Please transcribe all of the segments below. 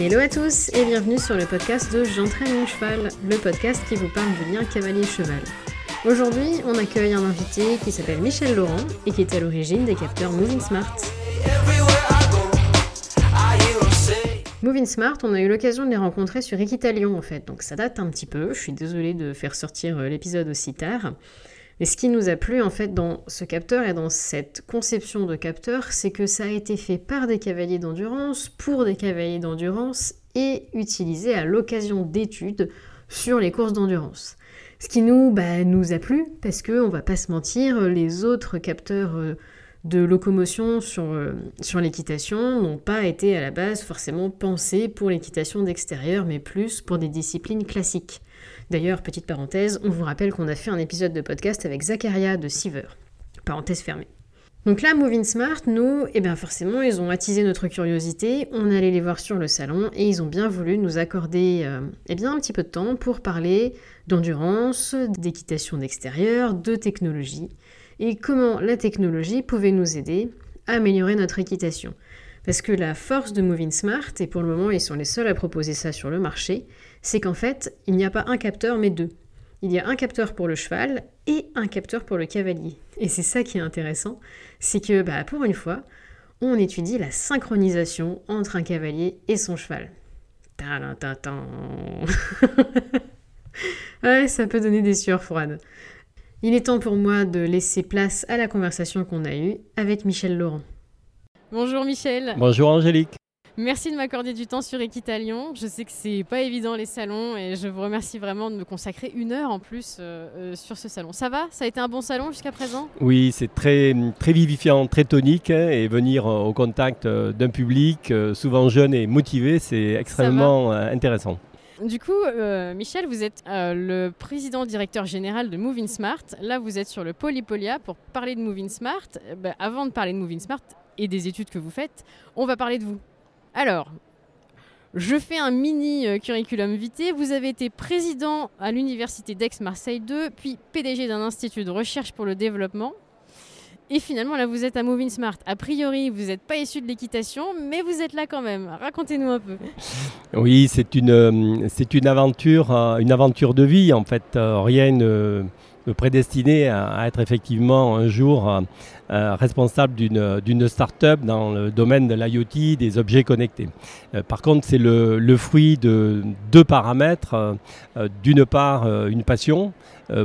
Hello à tous et bienvenue sur le podcast de J'entraîne mon cheval, le podcast qui vous parle du lien cavalier-cheval. Aujourd'hui, on accueille un invité qui s'appelle Michel Laurent et qui est à l'origine des capteurs Moving Smart. Moving Smart, on a eu l'occasion de les rencontrer sur Equitalion en fait, donc ça date un petit peu. Je suis désolée de faire sortir euh, l'épisode aussi tard. Mais ce qui nous a plu en fait dans ce capteur et dans cette conception de capteur, c'est que ça a été fait par des cavaliers d'endurance, pour des cavaliers d'endurance et utilisé à l'occasion d'études sur les courses d'endurance. Ce qui nous, bah, a plu parce que on va pas se mentir, les autres capteurs euh, de locomotion euh, sur l'équitation n'ont pas été à la base forcément pensés pour l'équitation d'extérieur, mais plus pour des disciplines classiques. D'ailleurs, petite parenthèse, on vous rappelle qu'on a fait un épisode de podcast avec Zacharia de Siever. Parenthèse fermée. Donc là, Moving Smart, nous, eh bien forcément, ils ont attisé notre curiosité, on allait les voir sur le salon et ils ont bien voulu nous accorder euh, eh bien, un petit peu de temps pour parler d'endurance, d'équitation d'extérieur, de technologie et comment la technologie pouvait nous aider à améliorer notre équitation. Parce que la force de Moving Smart, et pour le moment ils sont les seuls à proposer ça sur le marché, c'est qu'en fait, il n'y a pas un capteur mais deux. Il y a un capteur pour le cheval et un capteur pour le cavalier. Et c'est ça qui est intéressant, c'est que bah, pour une fois, on étudie la synchronisation entre un cavalier et son cheval. ouais, ça peut donner des sueurs froides. Il est temps pour moi de laisser place à la conversation qu'on a eue avec Michel Laurent. Bonjour Michel. Bonjour Angélique. Merci de m'accorder du temps sur Equitalion. Je sais que c'est pas évident les salons et je vous remercie vraiment de me consacrer une heure en plus euh, euh, sur ce salon. Ça va? Ça a été un bon salon jusqu'à présent? Oui, c'est très, très vivifiant, très tonique hein, et venir au contact euh, d'un public souvent jeune et motivé, c'est extrêmement intéressant. Du coup, Michel, vous êtes le président directeur général de Moving Smart. Là, vous êtes sur le Polypolia pour parler de Moving Smart. Ben, avant de parler de Moving Smart et des études que vous faites, on va parler de vous. Alors, je fais un mini euh, curriculum vitae. Vous avez été président à l'université d'Aix-Marseille 2, puis PDG d'un institut de recherche pour le développement. Et finalement, là, vous êtes à Moving Smart. A priori, vous n'êtes pas issu de l'équitation, mais vous êtes là quand même. Racontez-nous un peu. Oui, c'est une, euh, aventure, euh, une aventure de vie. En fait, rien ne me prédestiner à, être effectivement un jour euh, euh, responsable d'une start-up dans le domaine de l'IoT, des objets connectés. Euh, par contre, c'est le, le, fruit de deux paramètres. D'une part, une passion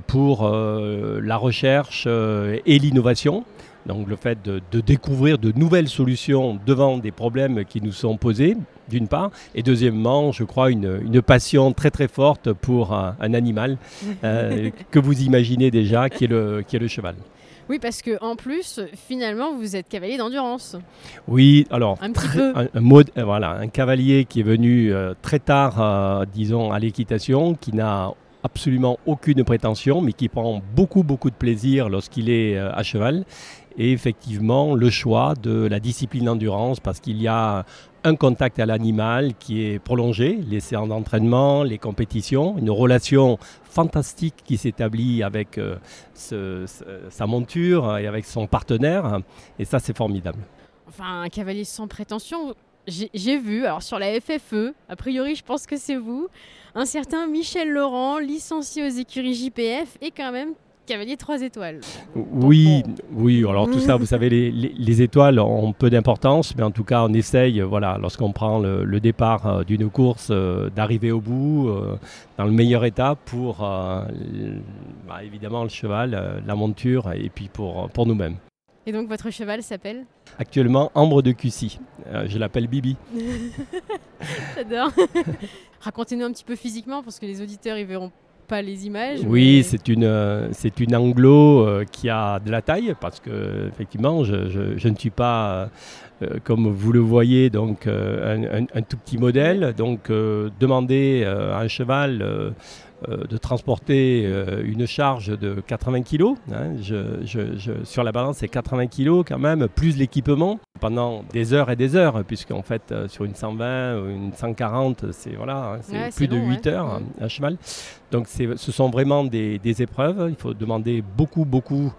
pour la recherche et l'innovation. Donc le fait de, découvrir de nouvelles solutions devant des problèmes qui nous sont posés, d'une part, et deuxièmement, je crois, une, passion très très forte pour un, animal euh, que vous imaginez déjà, qui est le, qui est le cheval. Oui, parce que en plus, finalement, vous êtes cavalier d'endurance. Oui, alors un petit peu. Un, mode, euh, voilà, un cavalier qui est venu euh, très tard, disons, à l'équitation, qui n'a absolument aucune prétention, mais qui prend beaucoup beaucoup de plaisir lorsqu'il est à cheval et effectivement le choix de la discipline endurance parce qu'il y a un contact à l'animal qui est prolongé, les séances d'entraînement, les compétitions, une relation fantastique qui s'établit avec euh, sa monture et avec son partenaire et ça c'est formidable. Enfin un cavalier sans prétention, j'ai vu, alors sur la FFE, a priori je pense que c'est vous, un certain Michel Laurent, licencié aux écuries JPF, et quand même Cavalier 3 étoiles. Oui, oui. Alors tout ça, vous savez, les, étoiles ont peu d'importance, mais en tout cas, on essaye, voilà, lorsqu'on prend le, départ euh, d'une course, euh, d'arriver au bout euh, dans le meilleur état pour, bah, évidemment, le cheval, la monture et puis pour, pour nous-mêmes. Et donc votre cheval s'appelle Actuellement Ambre de Cussy. je l'appelle Bibi. J'adore. Racontez-nous un petit peu physiquement parce que les auditeurs ils verront pas les images. Oui, c'est une, euh, c'est une anglo euh, qui a de la taille parce que effectivement, je, je, ne suis pas, euh, comme vous le voyez, donc un, un, tout petit modèle. Donc, demander à un cheval de transporter euh, une charge de 80 kg. Hein. sur la balance, c'est 80 kg quand même, plus l'équipement pendant des heures et des heures, puisqu'en fait, euh, sur une 120 ou une 140, c'est voilà, hein, plus de 8 heures à cheval. Donc, ce sont vraiment des, épreuves. Il faut demander beaucoup, beaucoup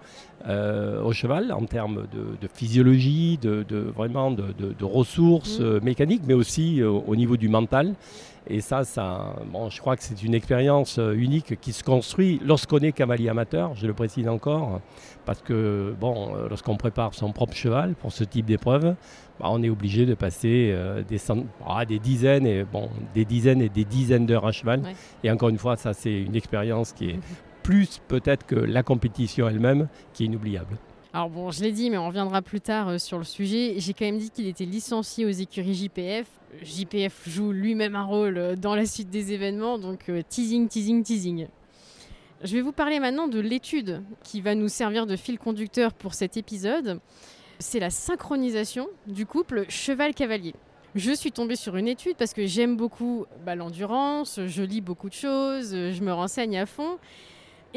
au cheval en termes de, physiologie, de, vraiment de, ressources mmh. mécaniques, mais aussi au niveau du mental. Et ça, ça bon, je crois que c'est une expérience euh, unique qui se construit lorsqu'on est cavalier amateur, je le précise encore, parce que bon, euh, lorsqu'on prépare son propre cheval pour ce type d'épreuve, bah, on est obligé de passer euh, des, ah, des, dizaines et, bon, des dizaines et des dizaines d'heures à cheval. Et encore une fois, ça c'est une expérience qui est mhm. plus peut-être que la compétition elle-même, qui est inoubliable. Alors bon, je l'ai dit, mais on reviendra plus tard euh, sur le sujet. J'ai quand même dit qu'il était licencié aux écuries JPF. JPF joue lui-même un rôle euh, dans la suite des événements, donc euh, teasing, teasing, teasing. Je vais vous parler maintenant de l'étude qui va nous servir de fil conducteur pour cet épisode. C'est la synchronisation du couple cheval-cavalier. Je suis tombée sur une étude parce que j'aime beaucoup bah, l'endurance, je lis beaucoup de choses, je me renseigne à fond.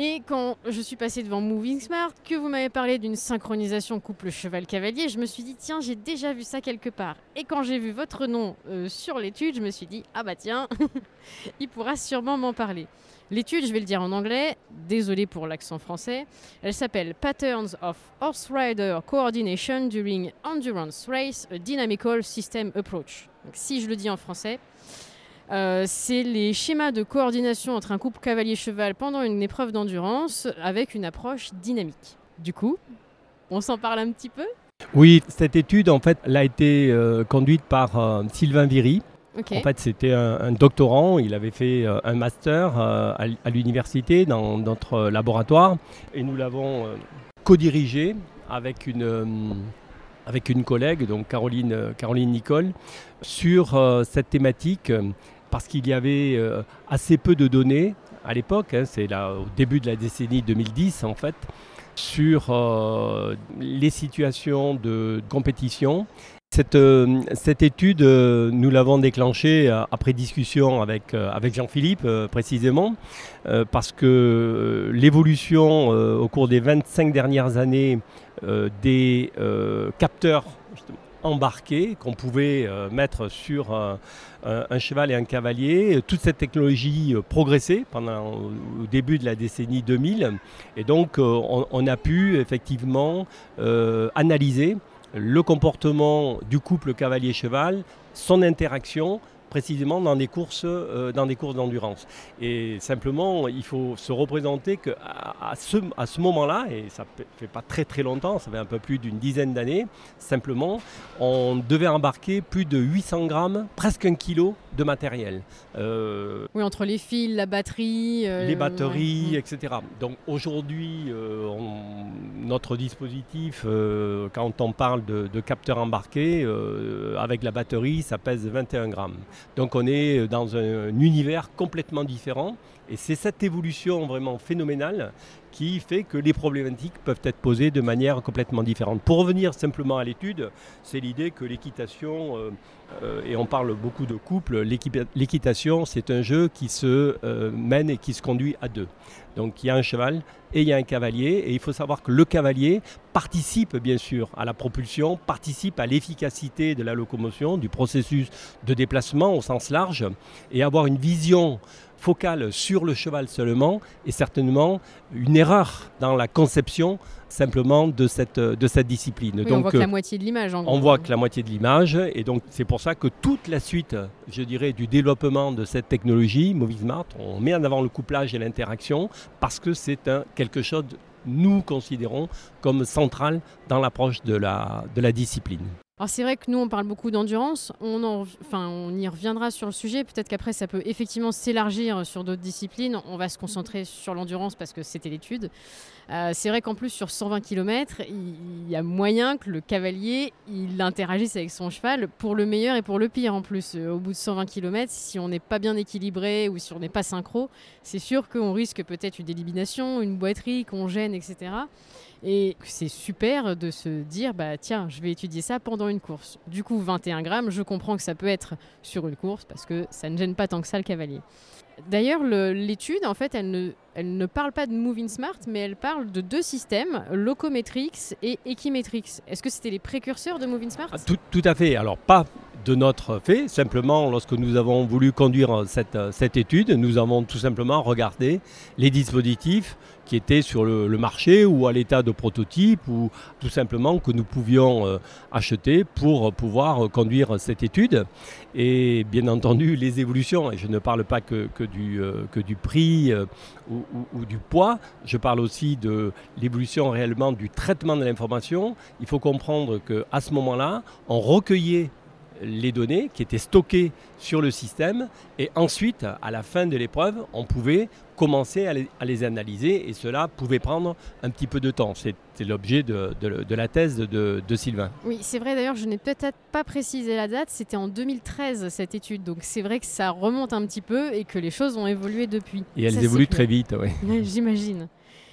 Et quand je suis passée devant Moving Smart, que vous m'avez parlé d'une synchronisation couple cheval-cavalier, je me suis dit, tiens, j'ai déjà vu ça quelque part. Et quand j'ai vu votre nom euh, sur l'étude, je me suis dit, ah bah tiens, il pourra sûrement m'en parler. L'étude, je vais le dire en anglais, désolé pour l'accent français, elle s'appelle Patterns of Horse Rider Coordination During Endurance Race, a Dynamical System Approach. si je le dis en français, euh, c'est les schémas de coordination entre un couple cavalier-cheval pendant une épreuve d'endurance avec une approche dynamique. Du coup, on s'en parle un petit peu? Oui, cette étude, en fait, elle a été euh, conduite par euh, Sylvain Viry. En fait, c'était un, doctorant, il avait fait un master à, l'université dans notre laboratoire et nous l'avons co-dirigé avec une avec une collègue, donc Caroline, Caroline Nicole, sur cette thématique parce qu'il y avait euh, assez peu de données à l'époque, hein, c'est au début de la décennie 2010 en fait, sur euh, les situations de compétition. Cette, euh, cette étude, nous l'avons déclenchée après discussion avec, avec Jean-Philippe précisément, parce que l'évolution au cours des 25 dernières années des capteurs embarqués qu'on pouvait mettre sur un, cheval et un cavalier. Toute cette technologie euh, progressait pendant au début de la décennie 2000 et donc euh, on, a pu effectivement euh, analyser le comportement du couple cavalier-cheval, son interaction précisément dans des courses, euh, dans des courses d'endurance. Et simplement, il faut se représenter qu'à à ce, à ce moment-là, et ça ne fait pas très très longtemps, ça fait un peu plus d'une dizaine d'années, simplement, on devait embarquer plus de 800 grammes, presque un kilo de matériel. Euh, oui, entre les fils, la batterie. Euh, les batteries, etc. Donc aujourd'hui, notre dispositif, quand on parle de, de capteur embarqué, avec la batterie, ça pèse 21 grammes. Donc on est dans un, univers complètement différent. Et c'est cette évolution vraiment phénoménale qui fait que les problématiques peuvent être posées de manière complètement différente. Pour revenir simplement à l'étude, c'est l'idée que l'équitation, euh, euh, et on parle beaucoup de couple, l'équitation c'est un jeu qui se euh, mène et qui se conduit à deux. Donc il y a un cheval et il y a un cavalier, et il faut savoir que le cavalier participe bien sûr à la propulsion, participe à l'efficacité de la locomotion, du processus de déplacement au sens large, et avoir une vision focale sur le cheval seulement est certainement une erreur dans la conception simplement de cette, de cette discipline. donc, on voit que la moitié de l'image. En on voit que la moitié de l'image, et donc c'est pour ça que toute la suite, je dirais, du développement de cette technologie, Smart, on met en avant le couplage et l'interaction parce que c'est quelque chose, nous considérons, comme central dans l'approche de la, de la discipline. Alors c'est vrai que nous on parle beaucoup d'endurance, on, enfin, on y reviendra sur le sujet, peut-être qu'après ça peut effectivement s'élargir sur d'autres disciplines, on va se concentrer sur l'endurance parce que c'était l'étude. Euh, c'est vrai qu'en plus sur 120 km, il y a moyen que le cavalier il interagisse avec son cheval pour le meilleur et pour le pire en plus. Euh, au bout de 120 km, si on n'est pas bien équilibré ou si on n'est pas synchro, c'est sûr qu'on risque peut-être une élimination, une boiterie, qu'on gêne, etc. Et c'est super de se dire, bah tiens, je vais étudier ça pendant une course. Du coup, 21 grammes, je comprends que ça peut être sur une course parce que ça ne gêne pas tant que ça le cavalier. D'ailleurs, l'étude, en fait, elle ne, elle ne parle pas de Moving Smart, mais elle parle de deux systèmes, Locometrix et Equimetrix. Est-ce que c'était les précurseurs de Moving Smart? Ah, tout, tout, à fait. Alors, pas de notre fait. Simplement, lorsque nous avons voulu conduire cette, cette étude, nous avons tout simplement regardé les dispositifs qui étaient sur le, marché ou à l'état de prototype ou tout simplement que nous pouvions euh, acheter pour pouvoir conduire cette étude. Et bien entendu, les évolutions, et je ne parle pas que, que, du, euh, que du prix euh, ou, ou, du poids, je parle aussi de l'évolution réellement du traitement de l'information. Il faut comprendre qu'à ce moment-là, on recueillait les données qui étaient stockées sur le système et ensuite, à la fin de l'épreuve, on pouvait commencer à les, analyser et cela pouvait prendre un petit peu de temps. C'était l'objet de, la thèse de, Sylvain. Oui, c'est vrai d'ailleurs, je n'ai peut-être pas précisé la date, c'était en 2013 cette étude, donc c'est vrai que ça remonte un petit peu et que les choses ont évolué depuis. Et elles évoluent très vite, oui. J'imagine.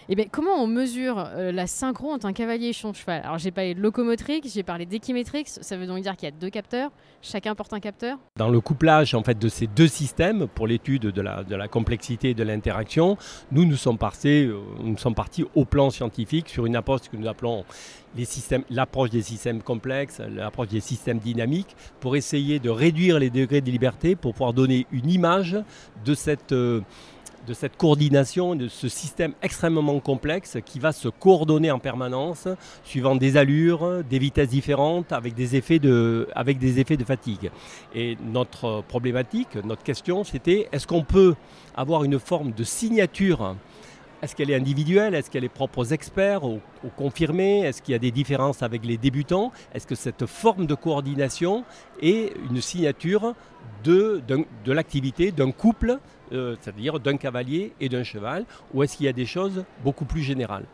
Eh bien, comment on mesure euh, la synchro entre un cavalier et son cheval? Alors, j'ai parlé de locomotrique, j'ai parlé d'équimétrique. Ça veut donc dire qu'il y a deux capteurs. Chacun porte un capteur? Dans le couplage en fait de ces deux systèmes pour l'étude de la, de la complexité et de l'interaction, nous nous sommes partis, euh, nous sommes partis au plan scientifique sur une approche que nous appelons l'approche des systèmes complexes, l'approche des systèmes dynamiques, pour essayer de réduire les degrés de liberté, pour pouvoir donner une image de cette euh, de cette coordination, de ce système extrêmement complexe qui va se coordonner en permanence, suivant des allures, des vitesses différentes, avec des effets de, fatigue. Et notre problématique, notre question, c'était est-ce qu'on peut avoir une forme de signature? Est-ce qu'elle est individuelle? Est-ce qu'elle est propre aux experts, aux, confirmés? Est-ce qu'il y a des différences avec les débutants? Est-ce que cette forme de coordination est une signature de l'activité d'un couple euh, c'est-à-dire d'un cavalier et d'un cheval, ou est-ce qu'il y a des choses beaucoup plus générales?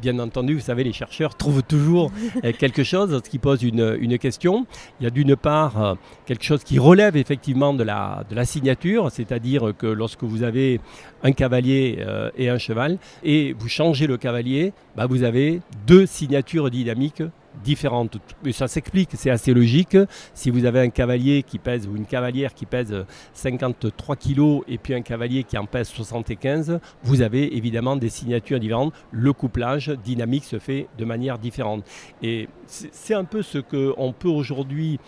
Bien, entendu, vous savez, les chercheurs trouvent toujours euh, quelque chose qui pose une, question. Il y a d'une part euh, quelque chose qui relève effectivement de la, de la signature, c'est-à-dire que lorsque vous avez un cavalier et un cheval, et vous changez le cavalier, bah, vous avez deux signatures dynamiques différentes. Mais ça s'explique, c'est assez logique. Si vous avez un cavalier qui pèse ou une cavalière qui pèse 53 kg et puis un cavalier qui en pèse 75, vous avez évidemment des signatures différentes. Le couplage dynamique se fait de manière différente. Et c'est un peu ce qu'on peut aujourd'hui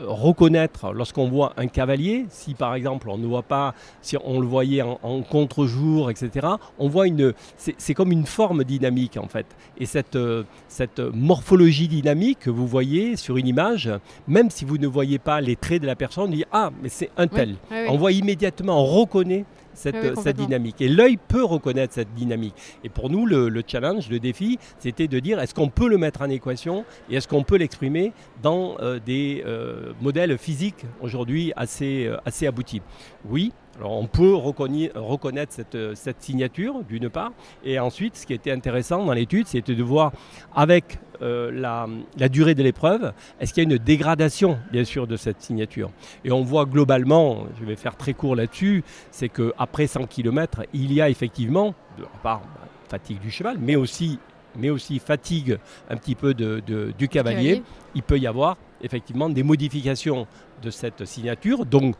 reconnaître lorsqu'on voit un cavalier, si par exemple on ne voit pas, si on le voyait en, contre-jour, etc., on voit une, c'est comme une forme dynamique en fait. Et cette, euh, cette morphologie dynamique que vous voyez sur une image, même si vous ne voyez pas les traits de la personne, on dit ah mais c'est un tel. On voit immédiatement, on reconnaît cette, cette, dynamique. Et l'œil peut reconnaître cette dynamique. Et pour nous, le, challenge, le défi, c'était de dire est-ce qu'on peut le mettre en équation et est-ce qu'on peut l'exprimer dans euh, des euh, modèles physiques aujourd'hui assez, euh, assez aboutis? Oui, alors on peut reconnaître cette, signature d'une part, et ensuite ce qui était intéressant dans l'étude, c'était de voir avec euh, la, durée de l'épreuve, est-ce qu'il y a une dégradation bien sûr de cette signature. Et on voit globalement, je vais faire très court là-dessus, c'est qu'après 100 km, il y a effectivement, de part bah, fatigue du cheval, mais aussi, mais aussi fatigue un petit peu de, du cavalier, il peut y avoir effectivement des modifications de cette signature, donc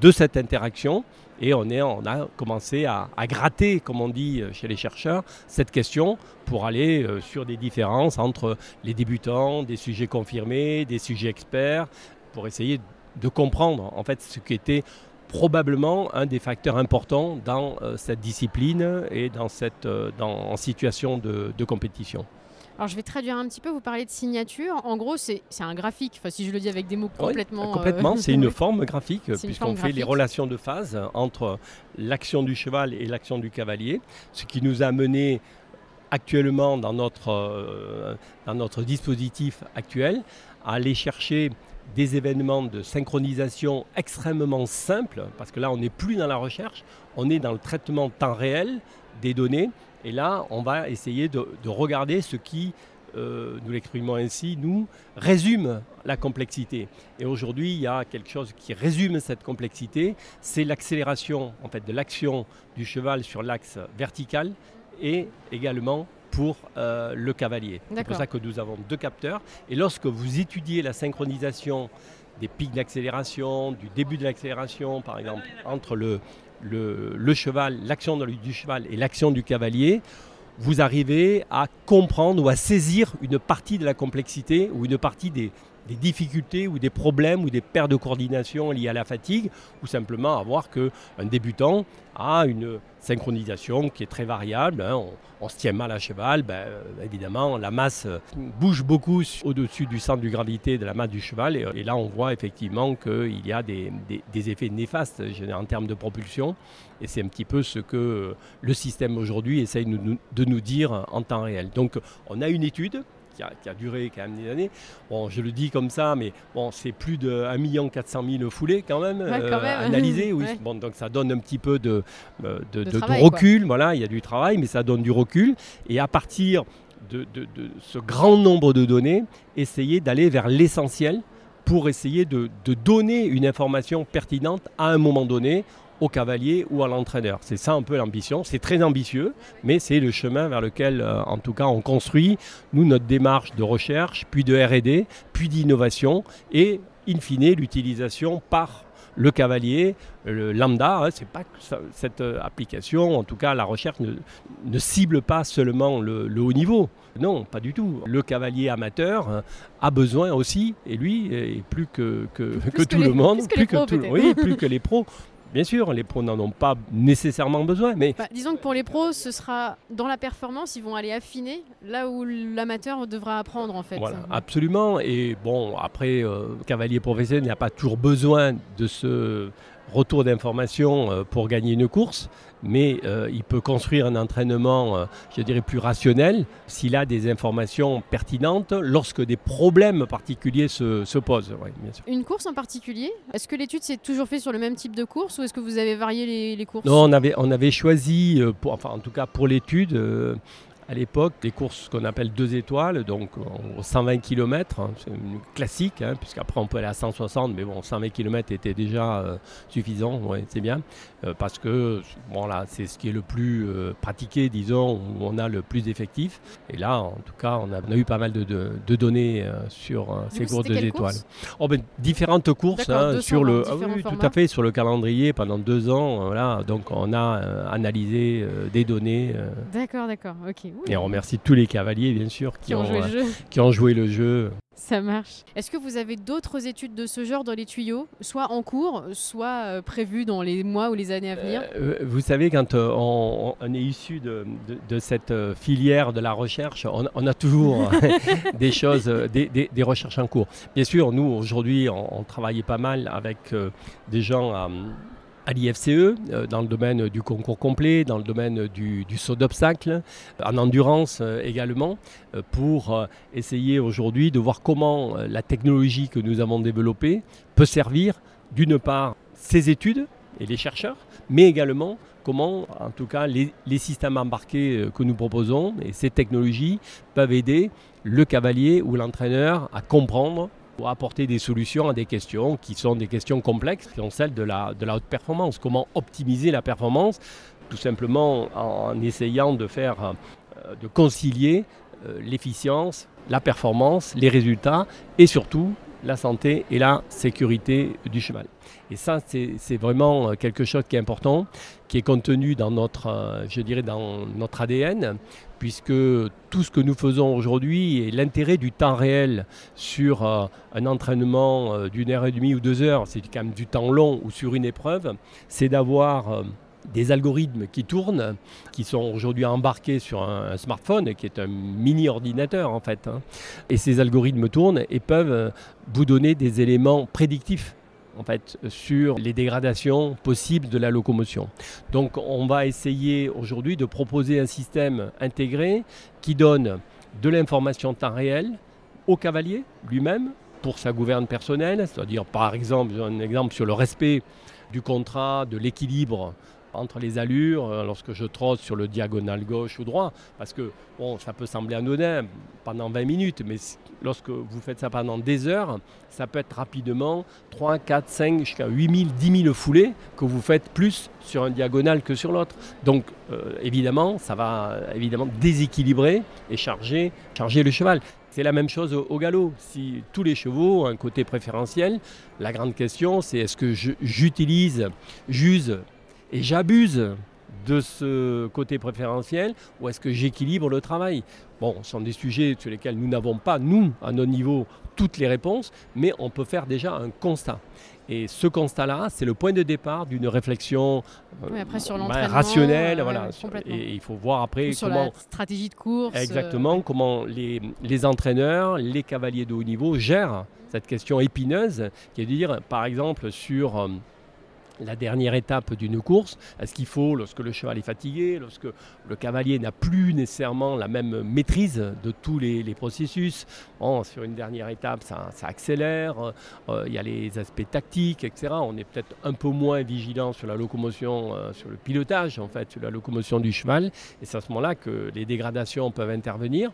de cette interaction. Et on, est, on a commencé à, gratter, comme on dit chez les chercheurs, cette question pour aller euh, sur des différences entre les débutants, des sujets confirmés, des sujets experts, pour essayer de comprendre en fait ce qui était probablement un des facteurs importants dans euh, cette discipline et dans cette euh, dans, en situation de compétition. Alors je vais traduire un petit peu, vous parlez de signature. En gros, c'est un graphique, enfin, si je le dis avec des mots complètement... complètement, euh, c'est une forme graphique, puisqu'on fait les relations de phase entre l'action du cheval et l'action du cavalier, ce qui nous a mené actuellement dans notre, dans notre dispositif actuel à aller chercher des événements de synchronisation extrêmement simples, parce que là on n'est plus dans la recherche, on est dans le traitement temps réel des données et là, on va essayer de, regarder ce qui, euh, nous l'exprimons ainsi, nous résume la complexité. Et aujourd'hui, il y a quelque chose qui résume cette complexité, c'est l'accélération en fait, de l'action du cheval sur l'axe vertical et également pour euh, le cavalier. C'est pour ça que nous avons deux capteurs. Et lorsque vous étudiez la synchronisation des pics d'accélération, du début de l'accélération, par exemple, entre le, le, cheval, l'action du cheval et l'action du cavalier, vous arrivez à comprendre ou à saisir une partie de la complexité ou une partie des, des difficultés ou des problèmes ou des pertes de coordination liées à la fatigue, ou simplement avoir qu'un débutant a une synchronisation qui est très variable. Hein. On, se tient mal à cheval, ben, euh, évidemment, la masse euh, bouge beaucoup au-dessus du centre de gravité de la masse du cheval. Et, là, on voit effectivement qu'il y a des, effets néfastes en termes de propulsion. Et c'est un petit peu ce que le système aujourd'hui essaye de nous dire en temps réel. Donc, on a une étude qui a, duré quand même des années. Bon, je le dis comme ça, mais bon, c'est plus de 1 400 000 foulées quand même, euh, analysées. Oui. Bon, donc ça donne un petit peu de, euh, de, recul. Voilà, il y a du travail, mais ça donne du recul. Et à partir de, ce grand nombre de données, essayer d'aller vers l'essentiel pour essayer de, donner une information pertinente à un moment donné au cavalier ou à l'entraîneur. C'est ça un peu l'ambition. C'est très ambitieux, mais c'est le chemin vers lequel, euh, en tout cas, on construit, nous, notre démarche de recherche, puis de RD, puis d'innovation, et, in fine, l'utilisation par le cavalier, le lambda, hein, c'est pas que cette euh, application, en tout cas la recherche ne, cible pas seulement le, haut niveau. Non, pas du tout. Le cavalier amateur hein, a besoin aussi, et lui, et plus que, que, tout le monde, plus que, tout, oui, plus que les pros, Bien sûr, les pros n'en ont pas nécessairement besoin, mais... Bah, disons que pour les pros, ce sera dans la performance, ils vont aller affiner là où l'amateur devra apprendre en fait. Voilà, absolument. Et bon, après, euh, cavalier professionnel n'a pas toujours besoin de ce retour d'information euh, pour gagner une course, mais euh, il peut construire un entraînement, euh, je dirais, plus rationnel s'il a des informations pertinentes lorsque des problèmes particuliers se, posent. Une course en particulier Est-ce que l'étude s'est toujours faite sur le même type de course ou est-ce que vous avez varié les, courses? Non, on avait, on avait choisi, pour, enfin en tout cas pour l'étude, à l'époque des courses qu'on appelle deux étoiles, donc 120 km, hein, c'est une classique, hein, puisqu'après on peut aller à 160, mais bon, 120 km était déjà euh, suffisant, ouais, c'est bien, euh, parce que bon, là, c'est ce qui est le plus euh, pratiqué, disons, où on a le plus d'effectifs. Et là, en tout cas, on a, eu pas mal de, de, données sur ces courses deux étoiles. Oh, ben, différentes courses hein, sur le, ah oui, tout à fait, sur le calendrier pendant deux ans, voilà, donc on a analysé des données. D'accord, d'accord, ok. Et on remercie tous les cavaliers, bien sûr, qui, ont, joué le jeu. qui ont joué le jeu. Ça marche. Est-ce que vous avez d'autres études de ce genre dans les tuyaux, soit en cours, soit euh, prévues dans les mois ou les années à venir? Euh, Vous savez, quand euh, on, est issu de, cette filière de la recherche, on, a toujours des choses, des, recherches en cours. Bien sûr, nous, aujourd'hui, on, on, travaillait pas mal avec des gens à à l'IFCE, euh, dans le domaine du concours complet, dans le domaine du, saut d'obstacle, en endurance euh, également, euh, pour essayer aujourd'hui de voir comment la technologie que nous avons développée peut servir d'une part ces études et les chercheurs, mais également comment, en tout cas, les, systèmes embarqués que nous proposons et ces technologies peuvent aider le cavalier ou l'entraîneur à comprendre pour apporter des solutions à des questions qui sont des questions complexes, qui sont celles de la, de la haute performance. Comment optimiser la performance? Tout simplement en essayant de faire, euh, de concilier euh, l'efficience, la performance, les résultats et surtout la santé et la sécurité du cheval. Et ça, c'est vraiment euh, quelque chose qui est important, qui est contenu dans notre, je dirais, dans notre ADN, puisque tout ce que nous faisons aujourd'hui et l'intérêt du temps réel sur euh, un entraînement euh, d'une heure et demie ou deux heures, c'est quand même du temps long ou sur une épreuve, c'est d'avoir euh, des algorithmes qui tournent, qui sont aujourd'hui embarqués sur un, smartphone, qui est un mini ordinateur en fait. Hein. Et ces algorithmes tournent et peuvent vous donner des éléments prédictifs en fait, sur les dégradations possibles de la locomotion. Donc on va essayer aujourd'hui de proposer un système intégré qui donne de l'information en temps réel au cavalier lui-même pour sa gouverne personnelle, c'est-à-dire par exemple, un exemple sur le respect du contrat, de l'équilibre entre les allures euh, lorsque je trotte sur le diagonal gauche ou droit. Parce que bon, ça peut sembler anodin pendant 20 minutes, mais lorsque vous faites ça pendant des heures, ça peut être rapidement 3, 4, 5, jusqu'à 8 000, 10 000 foulées que vous faites plus sur un diagonal que sur l'autre. Donc euh, évidemment, ça va évidemment déséquilibrer et charger, charger le cheval. C'est la même chose au, galop. Si tous les chevaux ont un côté préférentiel, la grande question c'est est-ce que j'utilise, j'use et j'abuse de ce côté préférentiel ou est-ce que j'équilibre le travail Bon, ce sont des sujets sur lesquels nous n'avons pas, nous, à nos niveaux, toutes les réponses, mais on peut faire déjà un constat. Et ce constat-là, c'est le point de départ d'une réflexion rationnelle. voilà, et il faut voir après sur comment. La stratégie de course. Exactement, comment les, les, entraîneurs, les cavaliers de haut niveau gèrent cette question épineuse, qui est de dire, par exemple, sur. Euh, la dernière étape d'une course. Est-ce qu'il faut, lorsque le cheval est fatigué, lorsque le cavalier n'a plus nécessairement la même maîtrise de tous les, processus, sur une dernière étape, ça, accélère, euh, il y a les aspects tactiques, etc. On est peut-être un peu moins vigilant sur la locomotion, euh, sur le pilotage, en fait, sur la locomotion du cheval. Et c'est à ce moment-là que les dégradations peuvent intervenir.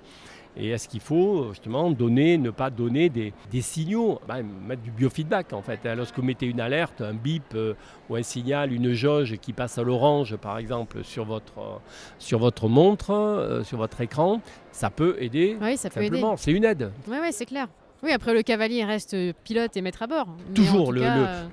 Et est-ce qu'il faut justement donner, ne pas donner des, signaux, bah, mettre du biofeedback en fait. Hein. Lorsque vous mettez une alerte, un bip euh, ou un signal, une jauge qui passe à l'orange par exemple sur votre, euh, sur votre montre, euh, sur votre écran, ça peut aider. Oui, ça peut aider. C'est une aide. Oui, ouais, c'est clair. Oui, après le cavalier reste pilote et maître à bord. Toujours, le,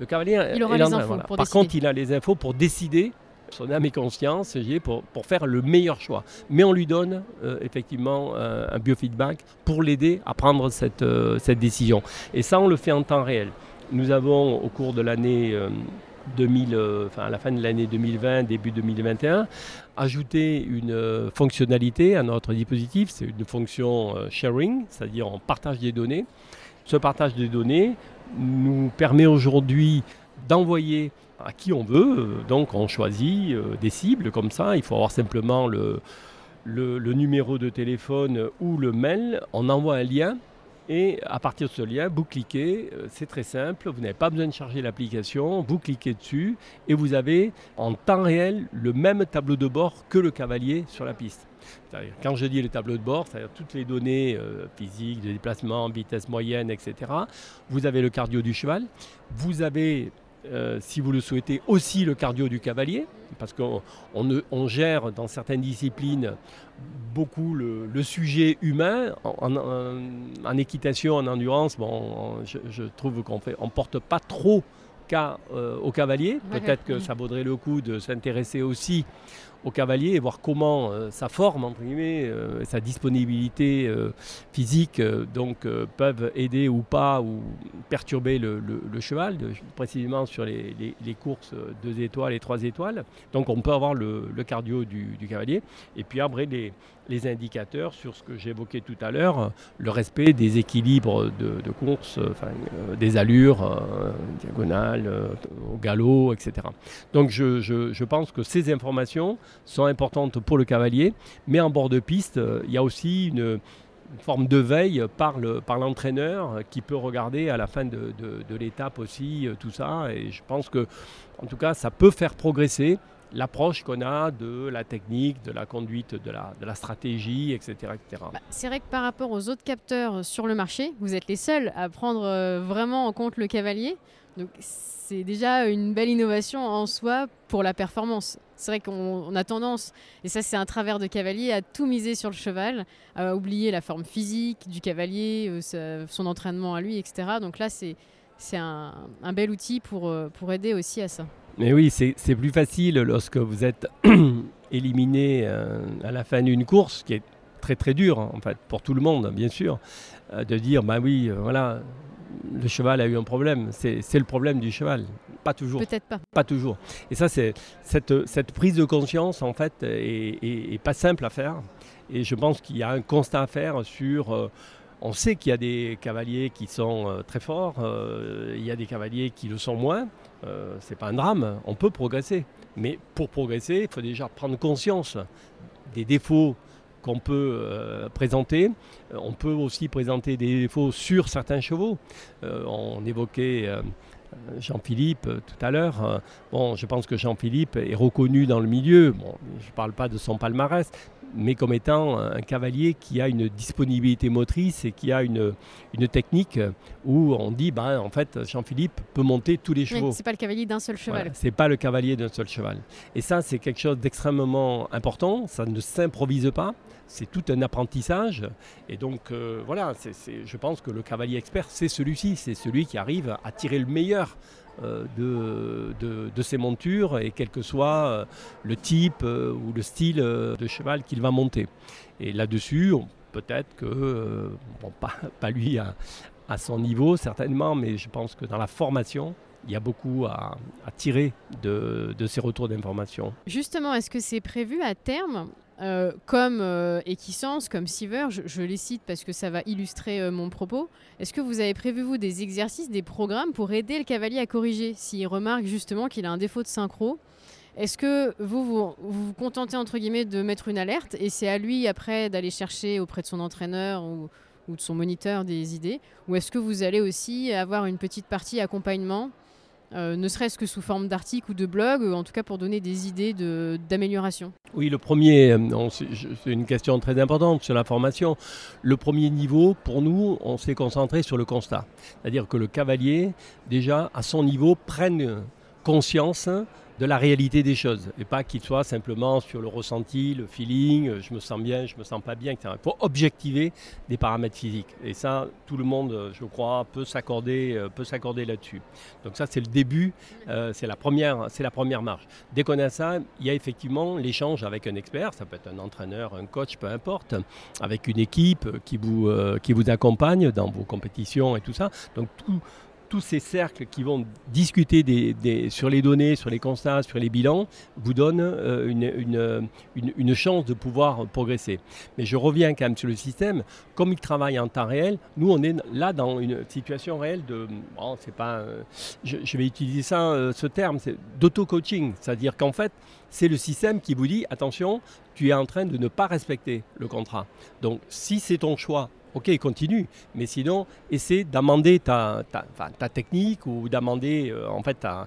le, cavalier. Il aura les infos pour Par contre, il a les infos pour décider son âme et conscience pour, pour faire le meilleur choix. Mais on lui donne euh, effectivement euh, un biofeedback pour l'aider à prendre cette, euh, cette décision. Et ça, on le fait en temps réel. Nous avons au cours de l'année 2000, enfin à la fin de l'année 2020, début 2021, ajouté une fonctionnalité à notre dispositif. C'est une fonction sharing, c'est-à-dire on partage des données. Ce partage des données nous permet aujourd'hui d'envoyer à qui on veut. Donc on choisit euh, des cibles comme ça. Il faut avoir simplement le, le, numéro de téléphone ou le mail. On envoie un lien. Et à partir de ce lien, vous cliquez, euh, c'est très simple, vous n'avez pas besoin de charger l'application, vous cliquez dessus et vous avez en temps réel le même tableau de bord que le cavalier sur la piste. Quand je dis le tableau de bord, c'est-à-dire toutes les données euh, physiques, de déplacement, vitesse moyenne, etc. Vous avez le cardio du cheval, vous avez euh, si vous le souhaitez, aussi le cardio du cavalier, parce qu'on on, gère dans certaines disciplines beaucoup le, sujet humain. En, équitation, en endurance, bon, je, trouve qu'on ne porte pas trop cas euh, au cavalier. Peut-être que ça vaudrait le coup de s'intéresser aussi au cavalier et voir comment euh, sa forme, entre guillemets, euh, sa disponibilité euh, physique donc, peuvent aider ou pas ou perturber le, cheval, précisément sur les, courses 2 étoiles et 3 étoiles. Donc on peut avoir le, cardio du, cavalier. Et puis après, les, indicateurs sur ce que j'évoquais tout à l'heure, le respect des équilibres de, course, des allures diagonales, au galop, etc. Donc je pense que ces informations sont importantes pour le cavalier, mais en bord de piste, euh, il y a aussi une, forme de veille par, le, par l'entraîneur qui peut regarder à la fin de, l'étape aussi euh, tout ça. Et je pense que, en tout cas, ça peut faire progresser l'approche qu'on a de la technique, de la conduite, de la, de la stratégie, etc. etc. Bah, c'est vrai que par rapport aux autres capteurs sur le marché, vous êtes les seuls à prendre euh, vraiment en compte le cavalier. Donc c'est déjà une belle innovation en soi pour la performance. C'est vrai qu'on a tendance, et ça c'est un travers de cavalier, à tout miser sur le cheval, à oublier la forme physique du cavalier, euh, son entraînement à lui, etc. Donc là c'est un, un, bel outil pour, euh, pour aider aussi à ça. Mais oui, c'est plus facile lorsque vous êtes éliminé euh, à la fin d'une course, qui est très très dur en fait pour tout le monde bien sûr, de dire bah oui voilà le cheval a eu un problème. C'est le problème du cheval. Pas toujours. Peut-être pas. Pas toujours. Et ça, c'est cette, cette, prise de conscience, en fait, est, pas simple à faire. Et je pense qu'il y a un constat à faire sur. Euh, on sait qu'il y a des cavaliers qui sont euh, très forts, euh, il y a des cavaliers qui le sont moins. c'est pas un drame, on peut progresser. Mais pour progresser, il faut déjà prendre conscience des défauts qu'on peut euh, présenter. On peut aussi présenter des défauts sur certains chevaux. Euh, on évoquait Jean-Philippe tout à l'heure. bon, je pense que Jean-Philippe est reconnu dans le milieu. Je ne parle pas de son palmarès, mais comme étant un cavalier qui a une disponibilité motrice et qui a une, une technique où on dit, ben, en fait, Jean-Philippe peut monter tous les chevaux. Ce n'est pas le cavalier d'un seul cheval. Ce c'est pas le cavalier d'un seul cheval. Et ça, c'est quelque chose d'extrêmement important. Ça ne s'improvise pas. C'est tout un apprentissage. Et donc, euh, voilà, je pense que le cavalier expert, c'est celui-ci. C'est celui qui arrive à tirer le meilleur de, de, ses montures et quel que soit le type ou le style de cheval qu'il va monter. Et là-dessus, peut-être que, bon, pas, pas lui à, à son niveau certainement, mais je pense que dans la formation, il y a beaucoup à, tirer de, ces retours d'informations. Justement, est-ce que c'est prévu à terme euh, comme euh, Equisens, comme Siever, je, les cite parce que ça va illustrer euh, mon propos. Est-ce que vous avez prévu, vous, des exercices, des programmes pour aider le cavalier à corriger s'il remarque justement qu'il a un défaut de synchro? Est-ce que vous, vous contentez, entre guillemets, de mettre une alerte et c'est à lui après d'aller chercher auprès de son entraîneur ou de son moniteur des idées? Ou est-ce que vous allez aussi avoir une petite partie accompagnement euh, ne serait-ce que sous forme d'articles ou de blogs, en tout cas pour donner des idées d'amélioration Oui, le premier, euh, c'est une question très importante sur la formation. Le premier niveau, pour nous, on s'est concentré sur le constat. C'est-à-dire que le cavalier, déjà, à son niveau, prenne conscience de la réalité des choses et pas qu'il soit simplement sur le ressenti, le feeling, euh, je me sens bien, je me sens pas bien, etc. Il faut objectiver des paramètres physiques et ça, tout le monde, euh, je crois, peut s'accorder, euh, peut s'accorder là-dessus. Donc ça, c'est le début, c'est la première, c'est la première marche. Dès qu'on a ça, il y a effectivement l'échange avec un expert, ça peut être un entraîneur, un coach, peu importe, avec une équipe qui vous, qui vous accompagne dans vos compétitions et tout ça. Donc tout tous ces cercles qui vont discuter sur les données, sur les constats, sur les bilans, vous donnent euh, une, chance de pouvoir progresser. Mais je reviens quand même sur le système. Comme il travaille en temps réel, nous, on est là dans une situation réelle de... C'est pas, je, vais utiliser euh, ce terme, c'est d'auto-coaching. C'est-à-dire qu'en fait, c'est le système qui vous dit, attention, tu es en train de ne pas respecter le contrat. Donc, si c'est ton choix ok, continue. Mais sinon, essaie d'amender ta, ta, technique ou d'amender euh, en fait ta,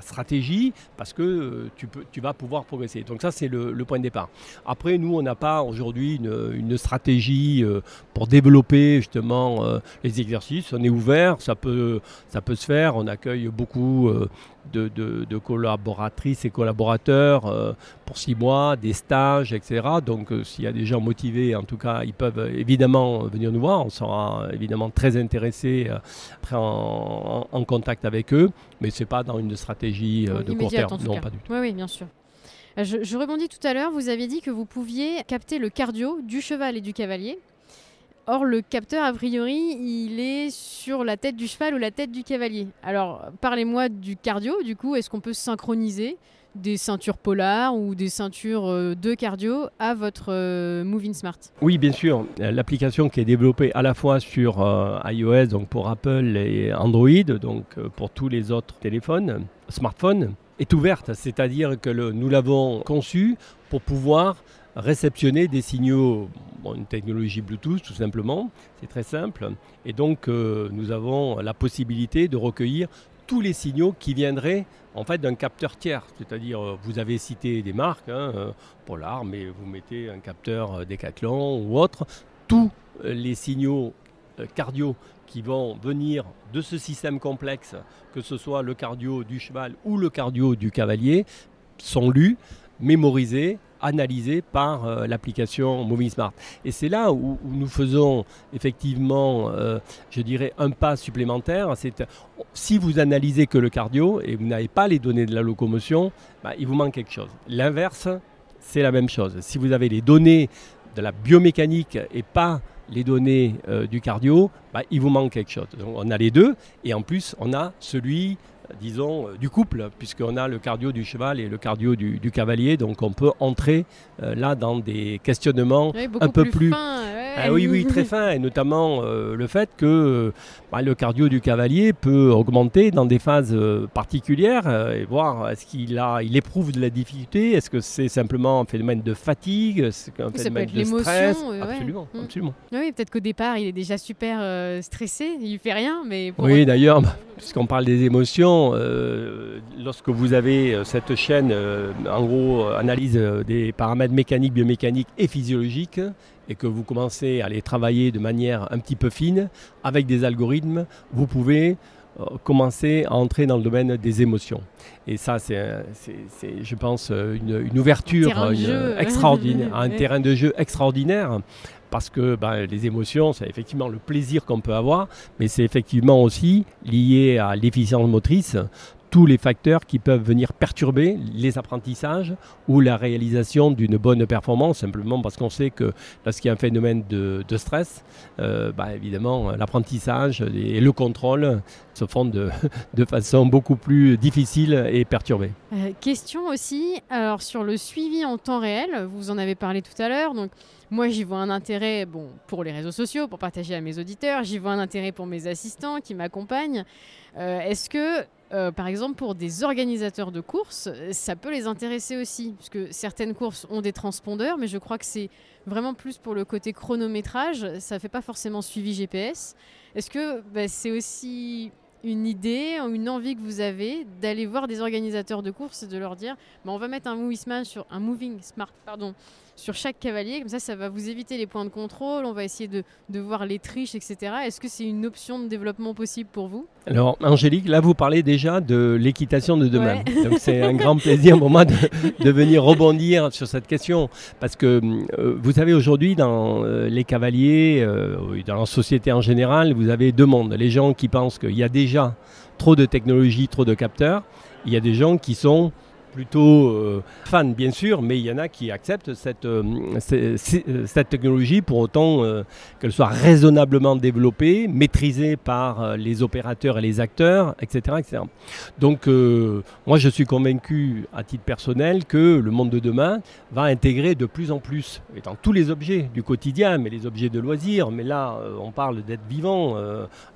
stratégie parce que euh, tu, peux, tu vas pouvoir progresser. Donc ça, c'est le, point de départ. Après, nous, on n'a pas aujourd'hui une, stratégie euh, pour développer justement les exercices. On est ouvert, ça peut, ça peut se faire. On accueille beaucoup de, collaboratrices et collaborateurs euh, pour six mois, des stages, etc. Donc euh, s'il y a des gens motivés, en tout cas, ils peuvent évidemment venir nous voir. On sera évidemment très intéressés euh, après en, contact avec eux, mais ce n'est pas dans une stratégie de court terme. Non, pas du tout. Oui, oui, bien sûr. Je, je rebondis tout à l'heure, vous avez dit que vous pouviez capter le cardio du cheval et du cavalier. Or, le capteur, a priori, il est sur la tête du cheval ou la tête du cavalier. Alors, parlez-moi du cardio, du coup, est-ce qu'on peut synchroniser des ceintures polar ou des ceintures euh, de cardio à votre euh, Moving Smart? Oui, bien sûr. L'application qui est développée à la fois sur euh, iOS, donc pour Apple et Android, donc pour tous les autres téléphones, smartphones, est ouverte. C'est-à-dire que nous l'avons conçue pour pouvoir réceptionner des signaux, une technologie Bluetooth tout simplement, c'est très simple. Et donc euh, nous avons la possibilité de recueillir tous les signaux qui viendraient en fait d'un capteur tiers. C'est-à-dire, euh, vous avez cité des marques, hein, euh, Polar, mais vous mettez un capteur Decathlon ou autre. Tous les signaux cardio qui vont venir de ce système complexe, que ce soit le cardio du cheval ou le cardio du cavalier, sont lus, mémorisés analysé par euh, l'application Moving Smart. Et c'est là où, nous faisons effectivement, euh, je dirais, un pas supplémentaire. Si vous analysez que le cardio et vous n'avez pas les données de la locomotion, bah, il vous manque quelque chose. L'inverse, c'est la même chose. Si vous avez les données de la biomécanique et pas les données euh, du cardio, bah, il vous manque quelque chose. Donc on a les deux et en plus on a celui disons, euh, du couple, puisqu'on a le cardio du cheval et le cardio du, cavalier, donc on peut entrer euh, là dans des questionnements un peu plus... Ah oui, oui, très fin, et notamment euh, le fait que bah, le cardio du cavalier peut augmenter dans des phases particulières et voir est-ce qu'il a, il éprouve de la difficulté, est-ce que c'est simplement un phénomène de fatigue, est-ce un phénomène de stress Absolument, mm. absolument. Oui, peut-être qu'au départ il est déjà super stressé, il fait rien, mais oui, d'ailleurs, puisqu'on parle des émotions, euh, lorsque vous avez euh, cette chaîne, euh, en gros, analyse des paramètres mécaniques, biomécaniques et physiologiques, et que vous commencez à les travailler de manière un petit peu fine, avec des algorithmes, vous pouvez commencer à entrer dans le domaine des émotions. Et ça, c'est, je pense, une, ouverture extraordinaire, un terrain de jeu extraordinaire parce que ben, les émotions, c'est effectivement le plaisir qu'on peut avoir, mais c'est effectivement aussi lié à l'efficience motrice, tous les facteurs qui peuvent venir perturber les apprentissages ou la réalisation d'une bonne performance, simplement parce qu'on sait que lorsqu'il y a un phénomène de, stress, euh, bah, évidemment, l'apprentissage et le contrôle se font de, de, façon beaucoup plus difficile et perturbée. Euh, question aussi, alors sur le suivi en temps réel, vous en avez parlé tout à l'heure, donc moi j'y vois un intérêt bon, pour les réseaux sociaux, pour partager à mes auditeurs, j'y vois un intérêt pour mes assistants qui m'accompagnent. Euh, est-ce que euh, par exemple, pour des organisateurs de courses, ça peut les intéresser aussi, puisque certaines courses ont des transpondeurs, mais je crois que c'est vraiment plus pour le côté chronométrage, ça ne fait pas forcément suivi GPS. Est-ce que bah, c'est aussi une idée, une envie que vous avez d'aller voir des organisateurs de courses et de leur dire bah, on va mettre un moving sur un moving smart pardon sur chaque cavalier. Comme ça ça va vous éviter les points de contrôle. On va essayer de, de voir les triches etc est-ce que c'est une option de développement possible pour vous? Alors Angélique là vous parlez déjà de l'équitation de demain. Donc c'est un grand plaisir pour moi de, de, venir rebondir sur cette question. Parce que euh, vous savez aujourd'hui dans euh, les cavaliers euh, dans la société en général vous avez deux mondes. Les gens qui pensent qu'il y a déjà trop de technologie, trop de capteurs. Il y a des gens qui sont plutôt euh, fans bien sûr, mais il y en a qui acceptent cette, euh, euh, cette technologie pour autant qu'elle soit raisonnablement développée, maîtrisée par les opérateurs et les acteurs, etc. etc. Donc moi je suis convaincu à titre personnel que le monde de demain va intégrer de plus en plus, et dans tous les objets du quotidien, mais les objets de loisirs, mais là on parle d'être vivant,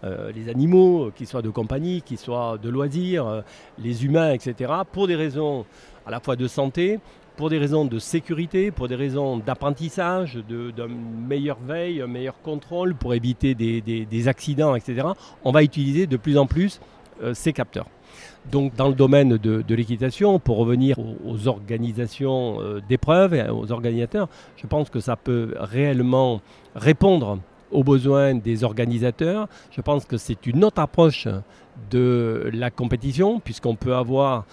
les animaux, qu'ils soient de compagnie, qu'ils soient de loisirs, les humains, etc., pour des raisons à la fois de santé, pour des raisons de sécurité, pour des raisons d'apprentissage, de, meilleure veille, un meilleur contrôle, pour éviter des, accidents, etc., on va utiliser de plus en plus euh, ces capteurs. Donc dans le domaine de, l'équitation, pour revenir aux, organisations euh, d'épreuves et aux organisateurs, je pense que ça peut réellement répondre aux besoins des organisateurs. Je pense que c'est une autre approche de la compétition, puisqu'on peut avoir